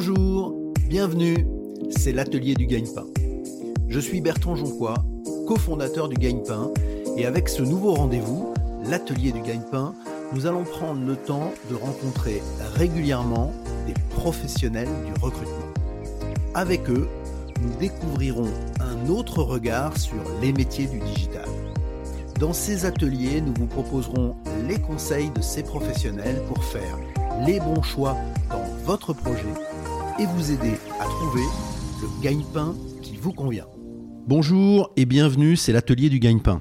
Bonjour, bienvenue, c'est l'atelier du gagne-pain. Je suis Bertrand Jonquois, cofondateur du gagne-pain, et avec ce nouveau rendez-vous, l'atelier du gagne-pain, nous allons prendre le temps de rencontrer régulièrement des professionnels du recrutement. Avec eux, nous découvrirons un autre regard sur les métiers du digital. Dans ces ateliers, nous vous proposerons les conseils de ces professionnels pour faire les bons choix dans votre projet et vous aider à trouver le gagne-pain qui vous convient. Bonjour et bienvenue, c'est l'atelier du gagne-pain.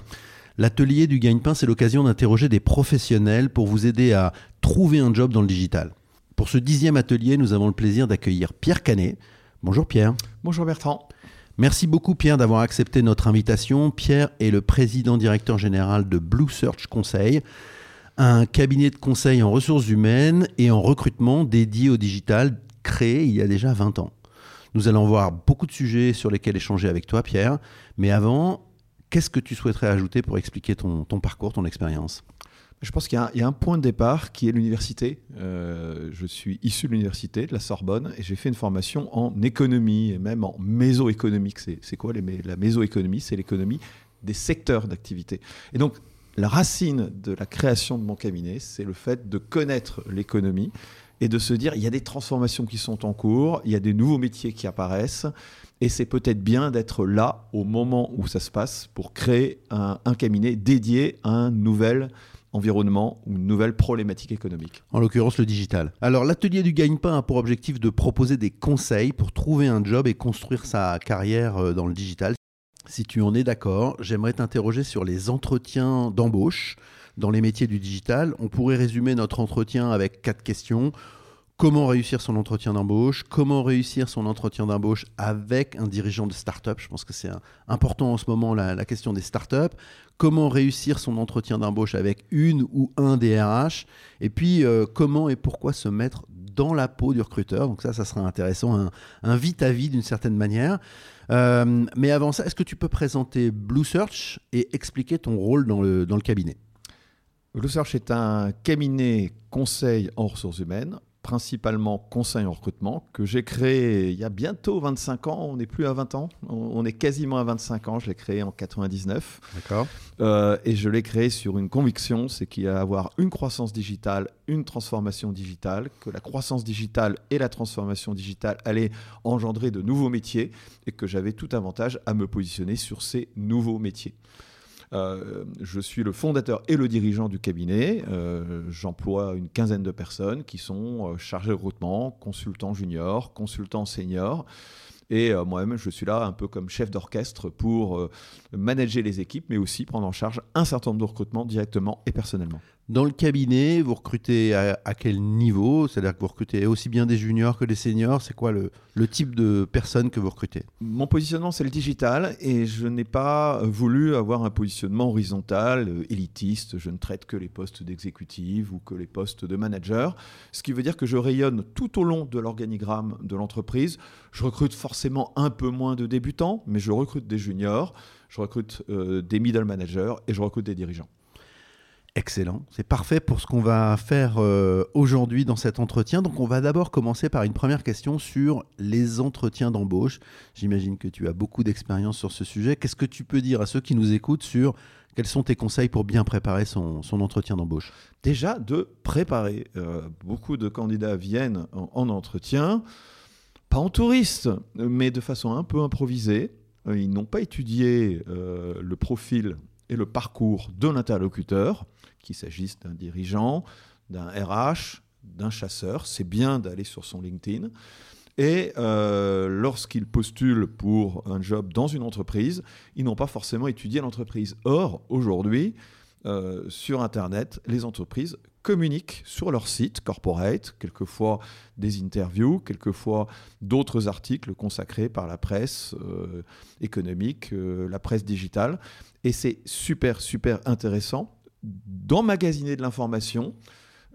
L'atelier du gagne-pain, c'est l'occasion d'interroger des professionnels pour vous aider à trouver un job dans le digital. Pour ce dixième atelier, nous avons le plaisir d'accueillir Pierre Canet. Bonjour Pierre. Bonjour Bertrand. Merci beaucoup Pierre d'avoir accepté notre invitation. Pierre est le président directeur général de Blue Search Conseil, un cabinet de conseil en ressources humaines et en recrutement dédié au digital créé il y a déjà 20 ans. Nous allons voir beaucoup de sujets sur lesquels échanger avec toi Pierre, mais avant, qu'est-ce que tu souhaiterais ajouter pour expliquer ton, parcours, ton expérience? Je pense qu'il y, a un point de départ qui est l'université. Euh, je suis issu de l'université, de la Sorbonne, et j'ai fait une formation en économie et même en mésoéconomique. C'est quoi la mésoéconomie? C'est l'économie des secteurs d'activité. Et donc, la racine de la création de mon cabinet, c'est le fait de connaître l'économie et de se dire il y a des transformations qui sont en cours, il y a des nouveaux métiers qui apparaissent, et c'est peut-être bien d'être là au moment où ça se passe pour créer un, un cabinet dédié à un nouvel environnement ou une nouvelle problématique économique. En l'occurrence, le digital. Alors, l'atelier du gagne-pain a pour objectif de proposer des conseils pour trouver un job et construire sa carrière euh, dans le digital. Si tu en es d'accord, j'aimerais t'interroger sur les entretiens d'embauche dans les métiers du digital. On pourrait résumer notre entretien avec quatre questions. Comment réussir son entretien d'embauche? Comment réussir son entretien d'embauche avec un dirigeant de start-up? Je pense que c'est important en ce moment la, question des start-up. Comment réussir son entretien d'embauche avec une ou un DRH Et puis, euh, comment et pourquoi se mettre dans la peau du recruteur? Donc ça, ça sera intéressant, un, vite-à-vis d'une certaine manière. Euh, mais avant ça, est-ce que tu peux présenter Blue Search et expliquer ton rôle dans le, dans le cabinet? Blue Search est un cabinet conseil en ressources humaines principalement conseil en recrutement, que j'ai créé il y a bientôt 25 ans. On n'est plus à 20 ans, on est quasiment à 25 ans. Je l'ai créé en 99. D'accord. Euh, et je l'ai créé sur une conviction, c'est qu'il y a à avoir une croissance digitale, une transformation digitale, que la croissance digitale et la transformation digitale allaient engendrer de nouveaux métiers et que j'avais tout avantage à me positionner sur ces nouveaux métiers. Euh, je suis le fondateur et le dirigeant du cabinet. Euh, j'emploie une quinzaine de personnes qui sont euh, chargées de recrutement, consultants juniors, consultants seniors. Et moi-même, je suis là un peu comme chef d'orchestre pour manager les équipes, mais aussi prendre en charge un certain nombre de recrutements directement et personnellement. Dans le cabinet, vous recrutez à, quel niveau? C'est-à-dire que vous recrutez aussi bien des juniors que des seniors C'est quoi le, type de personnes que vous recrutez? Mon positionnement, c'est le digital et je n'ai pas voulu avoir un positionnement horizontal, euh, élitiste. Je ne traite que les postes d'exécutif ou que les postes de manager. Ce qui veut dire que je rayonne tout au long de l'organigramme de l'entreprise. Je recrute forcément un peu moins de débutants, mais je recrute des juniors, je recrute euh, des middle managers et je recrute des dirigeants. Excellent, c'est parfait pour ce qu'on va faire euh, aujourd'hui dans cet entretien. Donc on va d'abord commencer par une première question sur les entretiens d'embauche. J'imagine que tu as beaucoup d'expérience sur ce sujet. Qu'est-ce que tu peux dire à ceux qui nous écoutent sur quels sont tes conseils pour bien préparer son, entretien d'embauche? Déjà de préparer. Euh, beaucoup de candidats viennent en, entretien, pas en touriste, mais de façon un peu improvisée. Euh, ils n'ont pas étudié le profil et le parcours de l'interlocuteur qu'il s'agisse d'un dirigeant, d'un RH, d'un chasseur. C'est bien d'aller sur son LinkedIn. Et euh, lorsqu'ils postulent pour un job dans une entreprise, ils n'ont pas forcément étudié l'entreprise. Or, aujourd'hui, euh, sur Internet, les entreprises communiquent sur leur site corporate, quelquefois des interviews, quelquefois d'autres articles consacrés par la presse euh, économique, la presse digitale. Et c'est super, super intéressant d'emmagasiner de l'information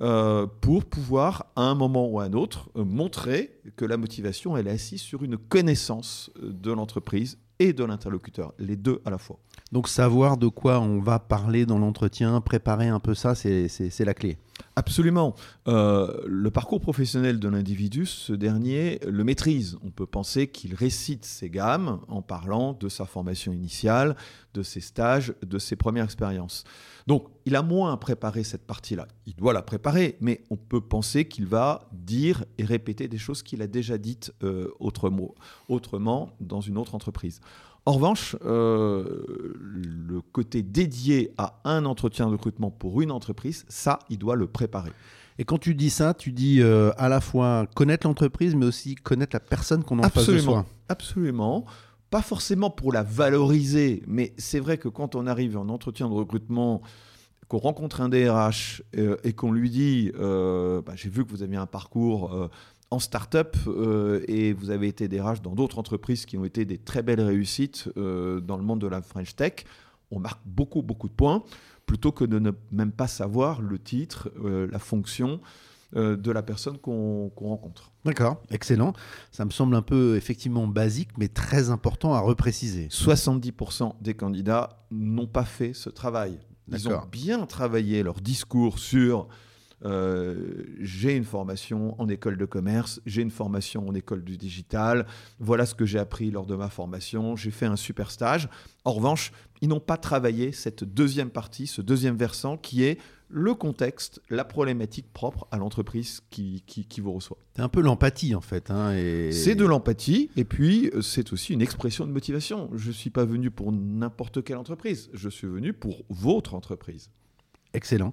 euh, pour pouvoir, à un moment ou à un autre, euh, montrer que la motivation, elle est assise sur une connaissance euh, de l'entreprise et de l'interlocuteur, les deux à la fois. Donc savoir de quoi on va parler dans l'entretien, préparer un peu ça, c'est la clé. Absolument. Euh, le parcours professionnel de l'individu, ce dernier le maîtrise. On peut penser qu'il récite ses gammes en parlant de sa formation initiale, de ses stages, de ses premières expériences. Donc, il a moins préparé cette partie-là. Il doit la préparer, mais on peut penser qu'il va dire et répéter des choses qu'il a déjà dites euh, autrement, autrement dans une autre entreprise. En revanche, euh, le côté dédié à un entretien de recrutement pour une entreprise, ça, il doit le préparer. Et quand tu dis ça, tu dis euh, à la fois connaître l'entreprise, mais aussi connaître la personne qu'on en face de soi. Absolument. Pas forcément pour la valoriser, mais c'est vrai que quand on arrive en entretien de recrutement, qu'on rencontre un DRH euh, et qu'on lui dit bah, J'ai vu que vous aviez un parcours en start-up euh, et vous avez été DRH dans d'autres entreprises qui ont été des très belles réussites euh, dans le monde de la French Tech, on marque beaucoup, beaucoup de points plutôt que de ne même pas savoir le titre, euh, la fonction de la personne qu'on rencontre. D'accord, excellent. Ça me semble un peu effectivement basique, mais très important à repréciser. 70% des candidats n'ont pas fait ce travail. Ils ont bien travaillé leur discours sur euh, j'ai une formation en école de commerce, j'ai une formation en école du digital, voilà ce que j'ai appris lors de ma formation, j'ai fait un super stage. En revanche, ils n'ont pas travaillé cette deuxième partie, ce deuxième versant qui est le contexte, la problématique propre à l'entreprise qui, qui, vous reçoit. C'est un peu l'empathie en fait. Hein, et... C'est de l'empathie et puis euh, c'est aussi une expression de motivation. Je ne suis pas venu pour n'importe quelle entreprise, je suis venu pour votre entreprise. Excellent.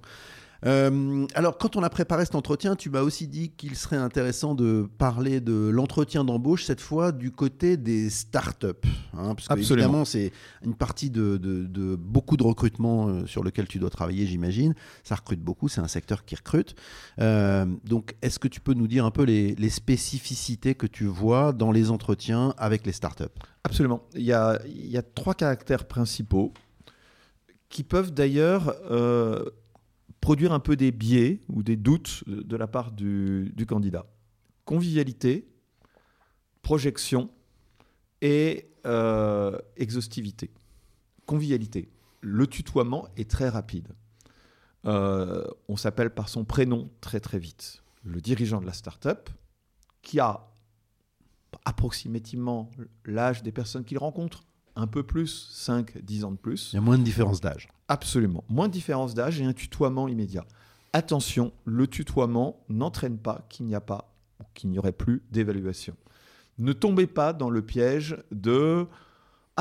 Euh, alors, quand on a préparé cet entretien, tu m'as aussi dit qu'il serait intéressant de parler de l'entretien d'embauche, cette fois du côté des startups. Hein, parce que, évidemment, c'est une partie de, beaucoup de recrutement euh, sur lequel tu dois travailler, j'imagine. Ça recrute beaucoup, c'est un secteur qui recrute. Euh, donc, est-ce que tu peux nous dire un peu les, spécificités que tu vois dans les entretiens avec les startups Absolument. Il y, a, il y a trois caractères principaux qui peuvent d'ailleurs produire un peu des biais ou des doutes de la part du, candidat. Convivialité, projection et euh, exhaustivité. Convivialité. Le tutoiement est très rapide. Euh, on s'appelle par son prénom très très vite. Le dirigeant de la start-up, qui a approximativement l'âge des personnes qu'il rencontre, un peu plus, 5, 10 ans de plus. Il y a moins de différence d'âge. Absolument. Moins de différence d'âge et un tutoiement immédiat. Attention, le tutoiement n'entraîne pas qu'il n'y a pas ou qu'il n'y aurait plus d'évaluation. Ne tombez pas dans le piège de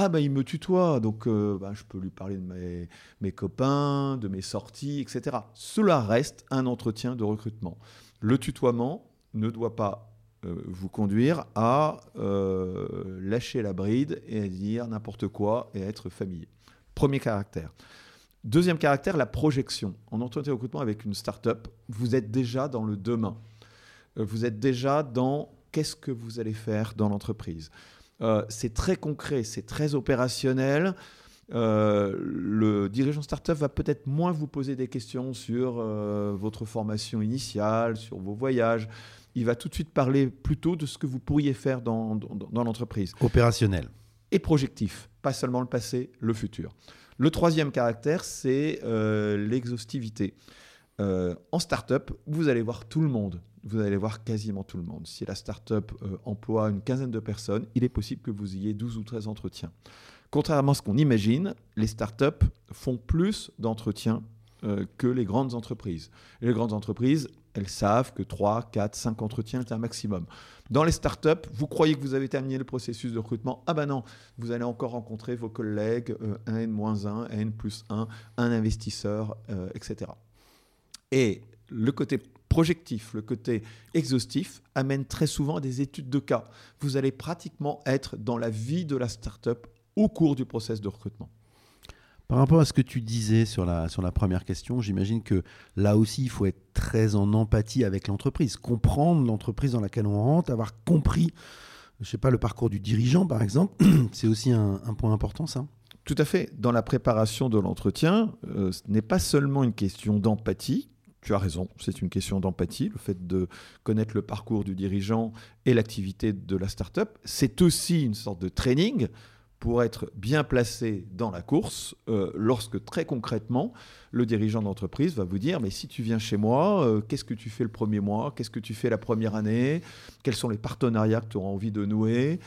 ah ben il me tutoie, donc euh, ben, je peux lui parler de mes, mes, copains, de mes sorties, etc. Cela reste un entretien de recrutement. Le tutoiement ne doit pas vous conduire à euh, lâcher la bride et à dire n'importe quoi et à être familier. Premier caractère. Deuxième caractère, la projection. En entretien de recrutement avec une start-up, vous êtes déjà dans le demain. Euh, vous êtes déjà dans qu'est-ce que vous allez faire dans l'entreprise. c'est très concret, c'est très opérationnel. le dirigeant start-up va peut-être moins vous poser des questions sur votre formation initiale, sur vos voyages, il va tout de suite parler plutôt de ce que vous pourriez faire dans, dans, l'entreprise. Opérationnel. Et projectif, pas seulement le passé, le futur. Le troisième caractère, c'est euh, l'exhaustivité. Euh, en start-up, vous allez voir tout le monde. Vous allez voir quasiment tout le monde. Si la start-up euh, emploie une quinzaine de personnes, il est possible que vous ayez 12 ou 13 entretiens. Contrairement à ce qu'on imagine, les start-up font plus d'entretiens que les grandes entreprises. les grandes entreprises, elles savent que 3, 4, 5 entretiens est un maximum. Dans les startups, vous croyez que vous avez terminé le processus de recrutement? Ah ben non, vous allez encore rencontrer vos collègues, euh, un N-1, N plus 1, un investisseur, euh, etc. Et le côté projectif, le côté exhaustif amène très souvent à des études de cas. Vous allez pratiquement être dans la vie de la startup au cours du processus de recrutement. Par rapport à ce que tu disais sur la, sur la première question, j'imagine que là aussi, il faut être très en empathie avec l'entreprise, comprendre l'entreprise dans laquelle on rentre, avoir compris, je sais pas, le parcours du dirigeant, par exemple. C'est aussi un, point important, ça Tout à fait. Dans la préparation de l'entretien, euh, ce n'est pas seulement une question d'empathie, tu as raison, c'est une question d'empathie, le fait de connaître le parcours du dirigeant et l'activité de la start-up. C'est aussi une sorte de training pour être bien placé dans la course euh, lorsque très concrètement, le dirigeant d'entreprise va vous dire, mais si tu viens chez moi, euh, qu'est-ce que tu fais le premier mois? Qu'est-ce que tu fais la première année? Quels sont les partenariats que tu auras envie de nouer?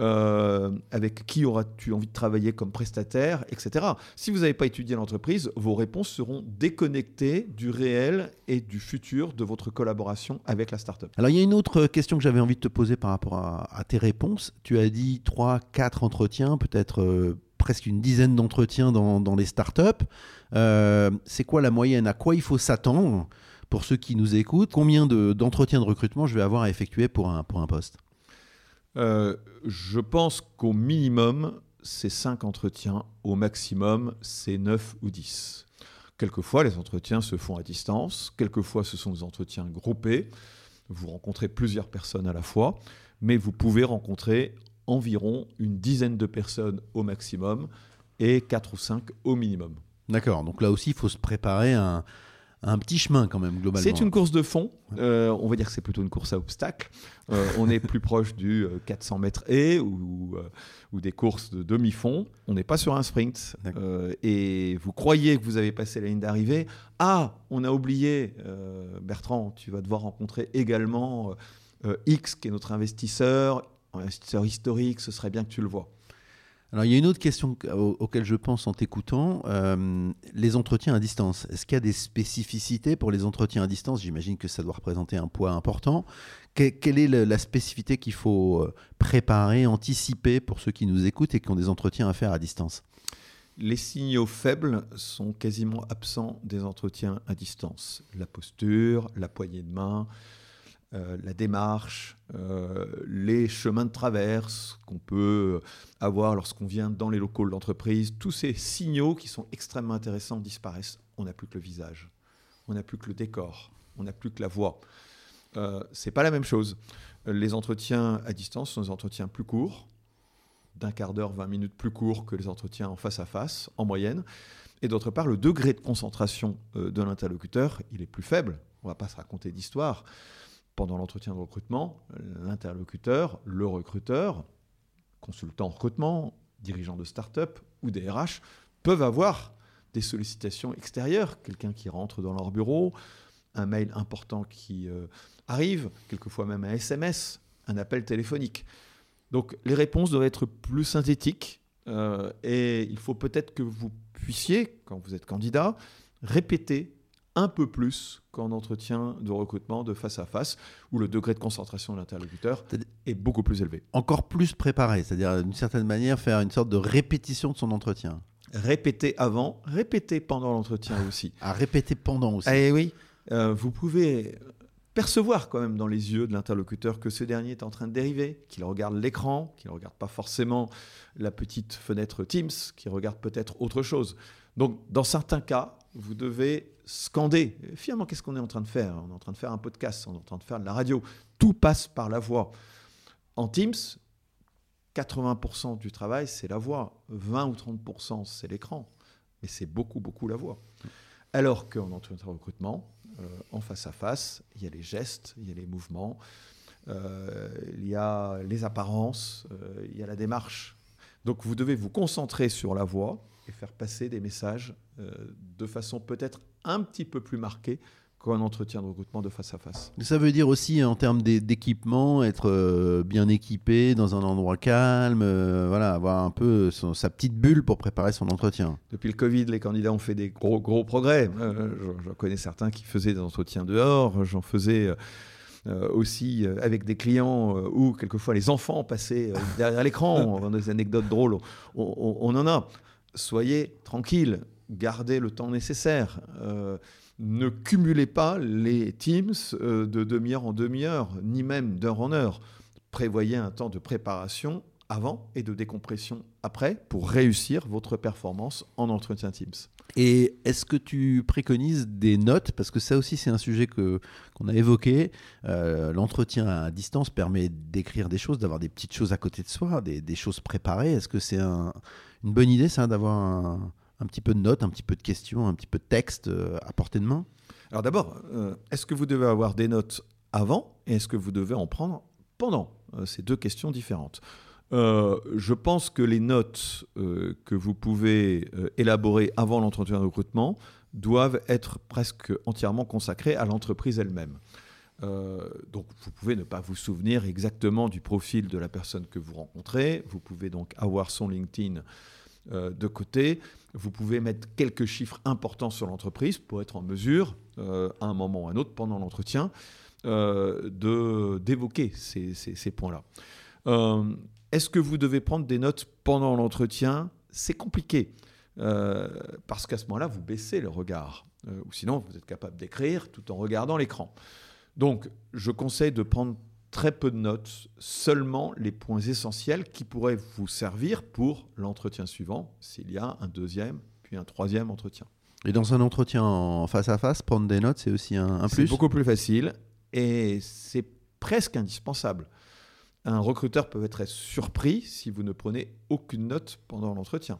Euh, avec qui auras-tu envie de travailler comme prestataire, etc. Si vous n'avez pas étudié l'entreprise, vos réponses seront déconnectées du réel et du futur de votre collaboration avec la startup. Alors il y a une autre question que j'avais envie de te poser par rapport à, tes réponses. Tu as dit 3, 4 entretiens, peut-être euh, presque une dizaine d'entretiens dans, dans, les startups. Euh, c'est quoi la moyenne? À quoi il faut s'attendre? Pour ceux qui nous écoutent Combien d'entretiens de, recrutement je vais avoir à effectuer pour un, poste? Euh, je pense qu'au minimum, c'est 5 entretiens. Au maximum, c'est 9 ou 10. Quelquefois, les entretiens se font à distance. Quelquefois, ce sont des entretiens groupés. Vous rencontrez plusieurs personnes à la fois. Mais vous pouvez rencontrer environ une dizaine de personnes au maximum et 4 ou 5 au minimum. D'accord. Donc là aussi, il faut se préparer un un petit chemin quand même globalement. C'est une course de fond. Euh, on va dire que c'est plutôt une course à obstacles. Euh, on est plus proche du 400 euh, mètres et ou, ou des courses de demi-fond. On n'est pas sur un sprint. et vous croyez que vous avez passé la ligne d'arrivée. Ah, on a oublié, Bertrand, tu vas devoir rencontrer également X qui est notre investisseur, investisseur historique. Ce serait bien que tu le vois. Alors, il y a une autre question auquel je pense en t'écoutant. Euh, les entretiens à distance. Est-ce qu'il y a des spécificités pour les entretiens à distance? J'imagine que ça doit représenter un poids important. quelle est la spécificité qu'il faut euh, préparer, anticiper pour ceux qui nous écoutent et qui ont des entretiens à faire à distance? Les signaux faibles sont quasiment absents des entretiens à distance. La posture, la poignée de main, euh, la démarche, euh, les chemins de traverse qu'on peut avoir lorsqu'on vient dans les locaux de l'entreprise, tous ces signaux qui sont extrêmement intéressants disparaissent. On n'a plus que le visage, on n'a plus que le décor, on n'a plus que la voix. Euh, c'est pas la même chose. Les entretiens à distance sont des entretiens plus courts, d'un quart d'heure, 20 minutes plus courts que les entretiens en face à face, en moyenne. Et d'autre part, le degré de concentration de l'interlocuteur, il est plus faible. On ne va pas se raconter d'histoire pendant l'entretien de recrutement, l'interlocuteur, le recruteur, consultant en recrutement, dirigeant de start-up ou des RH, peuvent avoir des sollicitations extérieures, quelqu'un qui rentre dans leur bureau, un mail important qui euh, arrive, quelquefois même un SMS, un appel téléphonique. Donc les réponses doivent être plus synthétiques euh, et il faut peut-être que vous puissiez, quand vous êtes candidat, répéter un peu plus qu'en entretien de recrutement de face à face, où le degré de concentration de l'interlocuteur est beaucoup plus élevé. Encore plus préparé, c'est-à-dire d'une certaine manière faire une sorte de répétition de son entretien. Répéter avant, répéter pendant l'entretien aussi. À répéter pendant aussi. Eh oui, euh, vous pouvez percevoir quand même dans les yeux de l'interlocuteur que ce dernier est en train de dériver, qu'il regarde l'écran, qu'il ne regarde pas forcément la petite fenêtre Teams, qu'il regarde peut-être autre chose. Donc dans certains cas, vous devez scander. Finalement, qu'est-ce qu'on est en train de faire? On est en train de faire un podcast, on est en train de faire de la radio. Tout passe par la voix. En Teams, 80% du travail, c'est la voix. 20 ou 30%, c'est l'écran. Mais c'est beaucoup, beaucoup la voix. Alors qu'en entretien de recrutement, euh, en face à face, il y a les gestes, il y a les mouvements, euh, il y a les apparences, euh, il y a la démarche. Donc vous devez vous concentrer sur la voix et faire passer des messages de façon peut-être un petit peu plus marquée qu'un entretien de recrutement de face à face. Ça veut dire aussi en termes d'équipement, être euh, bien équipé dans un endroit calme, euh, voilà, avoir un peu sa petite bulle pour préparer son entretien. Depuis le Covid, les candidats ont fait des gros, gros progrès. Euh, je, connais certains qui faisaient des entretiens dehors, j'en faisais aussi avec des clients où quelquefois les enfants passaient derrière l'écran, des anecdotes drôles, on en a. Soyez tranquille, gardez le temps nécessaire. Euh, ne cumulez pas les Teams euh, de demi-heure en demi-heure, ni même d'heure en heure. Prévoyez un temps de préparation avant et de décompression après pour réussir votre performance en entretien Teams. Et est-ce que tu préconises des notes? Parce que ça aussi, c'est un sujet qu'on a évoqué. Euh, l'entretien à distance permet d'écrire des choses, d'avoir des petites choses à côté de soi, des, choses préparées. Est-ce que c'est une bonne idée, ça, d'avoir un, un petit peu de notes, un petit peu de questions, un petit peu de texte euh, à portée de main Alors d'abord, euh, est-ce que vous devez avoir des notes avant et est-ce que vous devez en prendre pendant? Euh, C'est deux questions différentes. je pense que les notes que vous pouvez élaborer avant l'entretien de recrutement doivent être presque entièrement consacrés à l'entreprise elle-même. Donc vous pouvez ne pas vous souvenir exactement du profil de la personne que vous rencontrez, vous pouvez donc avoir son LinkedIn de côté, vous pouvez mettre quelques chiffres importants sur l'entreprise pour être en mesure, euh, à un moment ou à un autre pendant l'entretien, d'évoquer ces, ces points-là. Est-ce que vous devez prendre des notes pendant l'entretien? C'est compliqué. parce qu'à ce moment-là, vous baissez le regard. ou sinon, vous êtes capable d'écrire tout en regardant l'écran. Donc, je conseille de prendre très peu de notes, seulement les points essentiels qui pourraient vous servir pour l'entretien suivant, s'il y a un deuxième, puis un troisième entretien. Et dans un entretien en face à face, prendre des notes, c'est aussi un, plus? C'est beaucoup plus facile et c'est presque indispensable. Un recruteur peut être surpris si vous ne prenez aucune note pendant l'entretien.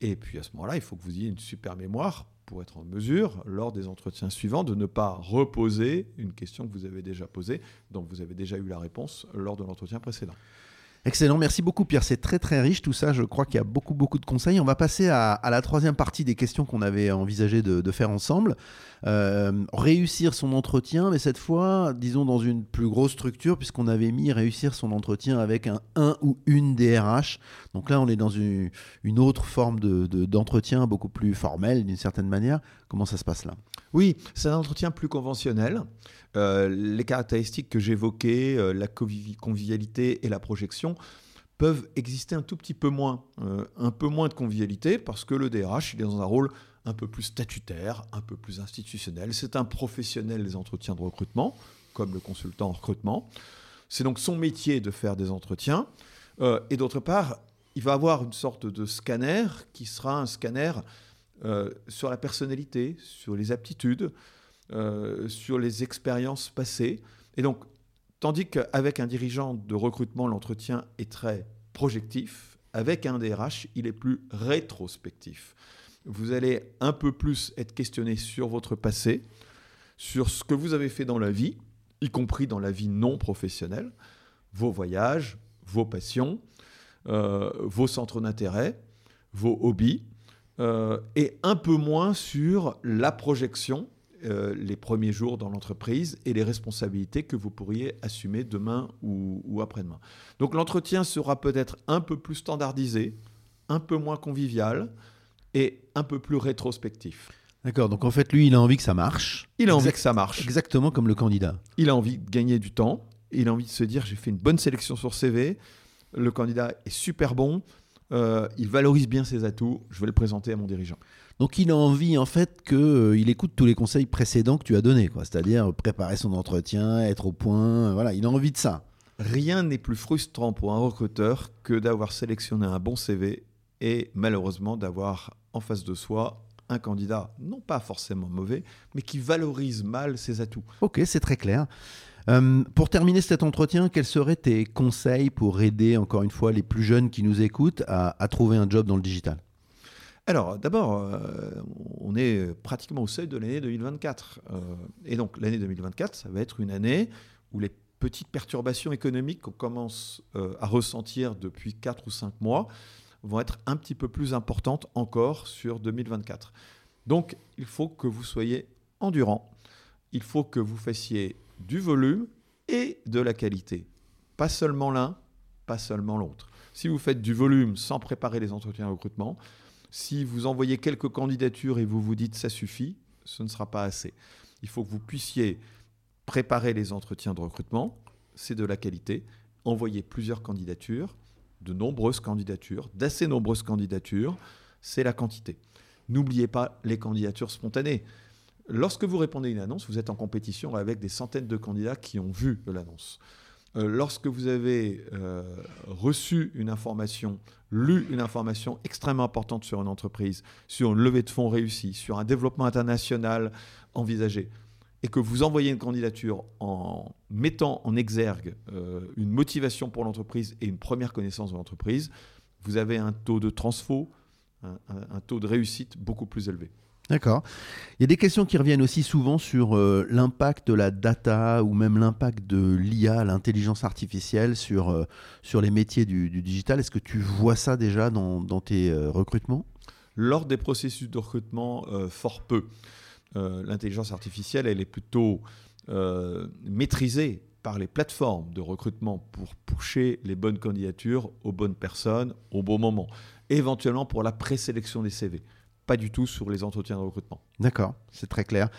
Et puis à ce moment-là, il faut que vous ayez une super mémoire pour être en mesure, lors des entretiens suivants, de ne pas reposer une question que vous avez déjà posée, dont vous avez déjà eu la réponse lors de l'entretien précédent. Excellent, merci beaucoup Pierre, c'est très très riche tout ça, je crois qu'il y a beaucoup beaucoup de conseils. On va passer à, la troisième partie des questions qu'on avait envisagé de, faire ensemble. Euh, réussir son entretien, mais cette fois, disons dans une plus grosse structure, puisqu'on avait mis réussir son entretien avec un 1 ou une DRH. Donc là, on est dans une, autre forme d'entretien, de, beaucoup plus formel d'une certaine manière. Comment ça se passe là? Oui, c'est un entretien plus conventionnel. Euh, les caractéristiques que j'évoquais, euh, la convivialité et la projection, peuvent exister un tout petit peu moins. Euh, un peu moins de convivialité parce que le DRH, il est dans un rôle un peu plus statutaire, un peu plus institutionnel. C'est un professionnel des entretiens de recrutement, comme le consultant en recrutement. C'est donc son métier de faire des entretiens. et d'autre part, il va avoir une sorte de scanner qui sera un scanner sur la personnalité, sur les aptitudes, euh, sur les expériences passées. Et donc, tandis qu'avec un dirigeant de recrutement, l'entretien est très projectif, avec un DRH, il est plus rétrospectif. Vous allez un peu plus être questionné sur votre passé, sur ce que vous avez fait dans la vie, y compris dans la vie non professionnelle, vos voyages, vos passions, euh, vos centres d'intérêt, vos hobbies, euh, et un peu moins sur la projection euh, les premiers jours dans l'entreprise et les responsabilités que vous pourriez assumer demain ou, après-demain. Donc l'entretien sera peut-être un peu plus standardisé, un peu moins convivial et un peu plus rétrospectif. D'accord, donc en fait, lui, il a envie que ça marche. Il a envie que ça marche. Exactement comme le candidat. Il a envie de gagner du temps. Il a envie de se dire, j'ai fait une bonne sélection sur CV. Le candidat est super bon. Euh, il valorise bien ses atouts. Je vais le présenter à mon dirigeant. Donc il a envie en fait qu'il euh, écoute tous les conseils précédents que tu as donnés, c'est-à-dire préparer son entretien, être au point, voilà, il a envie de ça. Rien n'est plus frustrant pour un recruteur que d'avoir sélectionné un bon CV et malheureusement d'avoir en face de soi un candidat, non pas forcément mauvais, mais qui valorise mal ses atouts. Ok, c'est très clair. Euh, pour terminer cet entretien, quels seraient tes conseils pour aider, encore une fois, les plus jeunes qui nous écoutent à trouver un job dans le digital? Alors, d'abord, euh, on est pratiquement au seuil de l'année 2024. Euh, et donc, l'année 2024, ça va être une année où les petites perturbations économiques qu'on commence euh, à ressentir depuis 4 ou 5 mois vont être un petit peu plus importantes encore sur 2024. Donc, il faut que vous soyez endurant. Il faut que vous fassiez du volume et de la qualité. Pas seulement l'un, pas seulement l'autre. Si vous faites du volume sans préparer les entretiens de recrutement, si vous envoyez quelques candidatures et vous vous dites ça suffit, ce ne sera pas assez. Il faut que vous puissiez préparer les entretiens de recrutement, c'est de la qualité, envoyer plusieurs candidatures, de nombreuses candidatures, d'assez nombreuses candidatures, c'est la quantité. N'oubliez pas les candidatures spontanées. Lorsque vous répondez à une annonce, vous êtes en compétition avec des centaines de candidats qui ont vu l'annonce. Euh, lorsque vous avez euh, reçu une information, lu une information extrêmement importante sur une entreprise, sur une levée de fonds réussie, sur un développement international envisagé, et que vous envoyez une candidature en mettant en exergue euh, une motivation pour l'entreprise et une première connaissance de l'entreprise, vous avez un taux de transfo, un taux de réussite beaucoup plus élevé. D'accord. Il y a des questions qui reviennent aussi souvent sur euh, l'impact de la data ou même l'impact de l'IA, l'intelligence artificielle sur, euh, sur les métiers du, digital. Est-ce que tu vois ça déjà dans, tes euh, recrutements? Lors des processus de recrutement, fort peu. L'intelligence artificielle, elle est plutôt maîtrisée par les plateformes de recrutement pour pusher les bonnes candidatures aux bonnes personnes au bon moment. Éventuellement pour la présélection des CV. Pas du tout sur les entretiens de recrutement. D'accord, c'est très clair.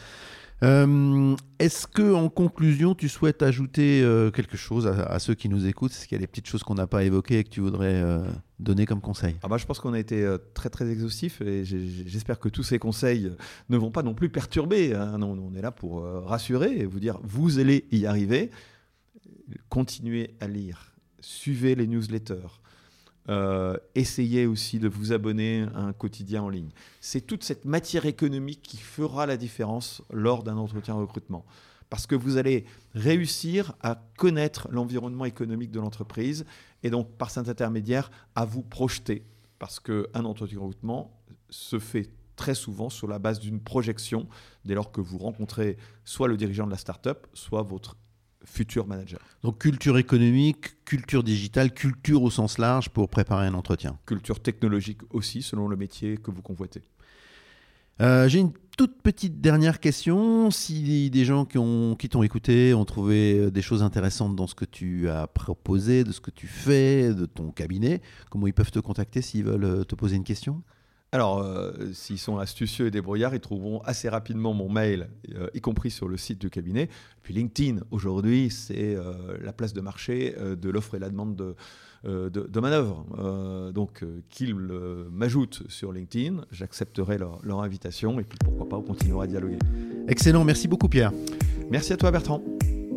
Euh, est-ce que, en conclusion, tu souhaites ajouter euh, quelque chose à, ceux qui nous écoutent? Est-ce qu'il y a des petites choses qu'on n'a pas évoquées et que tu voudrais euh, donner comme conseil? Ah bah, Je pense qu'on a été très très exhaustif et j'espère que tous ces conseils ne vont pas non plus perturber. Hein. Non, on est là pour rassurer et vous dire vous allez y arriver. Continuez à lire, suivez les newsletters. Euh, essayez aussi de vous abonner à un quotidien en ligne. C'est toute cette matière économique qui fera la différence lors d'un entretien recrutement. Parce que vous allez réussir à connaître l'environnement économique de l'entreprise et donc par cet intermédiaire à vous projeter. Parce qu'un entretien recrutement se fait très souvent sur la base d'une projection dès lors que vous rencontrez soit le dirigeant de la start-up, soit votre futur manager. Donc culture économique, culture digitale, culture au sens large pour préparer un entretien. Culture technologique aussi, selon le métier que vous convoitez. Euh, j'ai une toute petite dernière question. Si des gens qui, ont, qui t'ont écouté ont trouvé euh, des choses intéressantes dans ce que tu as proposé, de ce que tu fais, de ton cabinet, comment ils peuvent te contacter s'ils veulent euh, te poser une question? Alors, euh, s'ils sont astucieux et débrouillards, ils trouveront assez rapidement mon mail, euh, y compris sur le site du cabinet. Puis LinkedIn, aujourd'hui, c'est euh, la place de marché de l'offre et la demande de, de, manœuvre. donc, qu'ils m'ajoutent sur LinkedIn, j'accepterai leur, leur, invitation et puis pourquoi pas, on continuera à dialoguer. Excellent, merci beaucoup Pierre. Merci à toi Bertrand.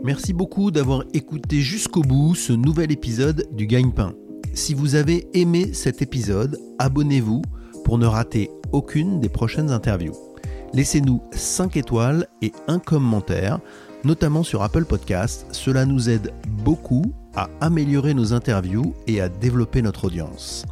Merci beaucoup d'avoir écouté jusqu'au bout ce nouvel épisode du Gagne-Pain. Si vous avez aimé cet épisode, abonnez-vous pour ne rater aucune des prochaines interviews. Laissez-nous 5 étoiles et un commentaire, notamment sur Apple Podcast. Cela nous aide beaucoup à améliorer nos interviews et à développer notre audience.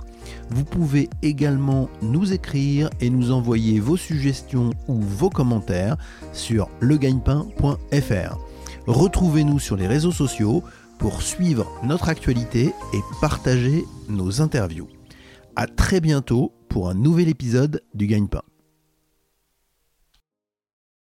Vous pouvez également nous écrire et nous envoyer vos suggestions ou vos commentaires sur legagnepain.fr. Retrouvez-nous sur les réseaux sociaux pour suivre notre actualité et partager nos interviews. À très bientôt pour un nouvel épisode du Gagne-Pain.